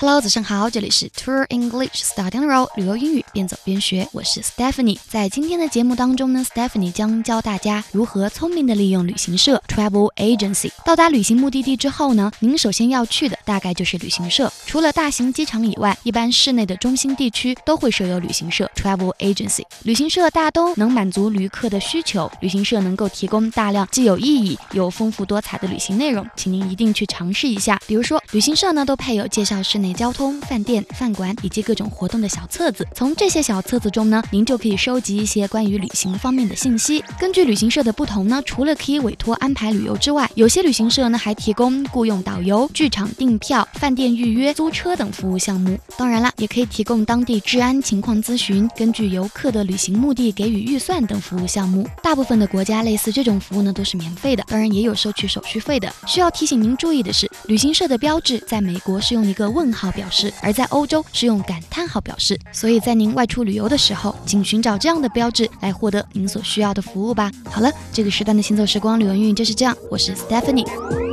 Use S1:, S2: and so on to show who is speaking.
S1: Hello，早上好，这里是 Tour English Starting Row 旅游英语边走边学，我是 Stephanie。在今天的节目当中呢，Stephanie 将教大家如何聪明的利用旅行社 Travel Agency。到达旅行目的地之后呢，您首先要去的大概就是旅行社。除了大型机场以外，一般市内的中心地区都会设有旅行社 Travel Agency。旅行社大都能满足旅客的需求，旅行社能够提供大量既有意义又丰富多彩的旅行内容，请您一定去尝试一下。比如说，旅行社呢都配有介绍室内。交通、饭店、饭馆以及各种活动的小册子，从这些小册子中呢，您就可以收集一些关于旅行方面的信息。根据旅行社的不同呢，除了可以委托安排旅游之外，有些旅行社呢还提供雇佣导游、剧场订票、饭店预约、租车等服务项目。当然了，也可以提供当地治安情况咨询，根据游客的旅行目的给予预算等服务项目。大部分的国家类似这种服务呢都是免费的，当然也有收取手续费的。需要提醒您注意的是，旅行社的标志在美国是用一个问。号号表示，而在欧洲是用感叹号表示，所以在您外出旅游的时候，请寻找这样的标志来获得您所需要的服务吧。好了，这个时段的行走时光旅游运就是这样，我是 Stephanie。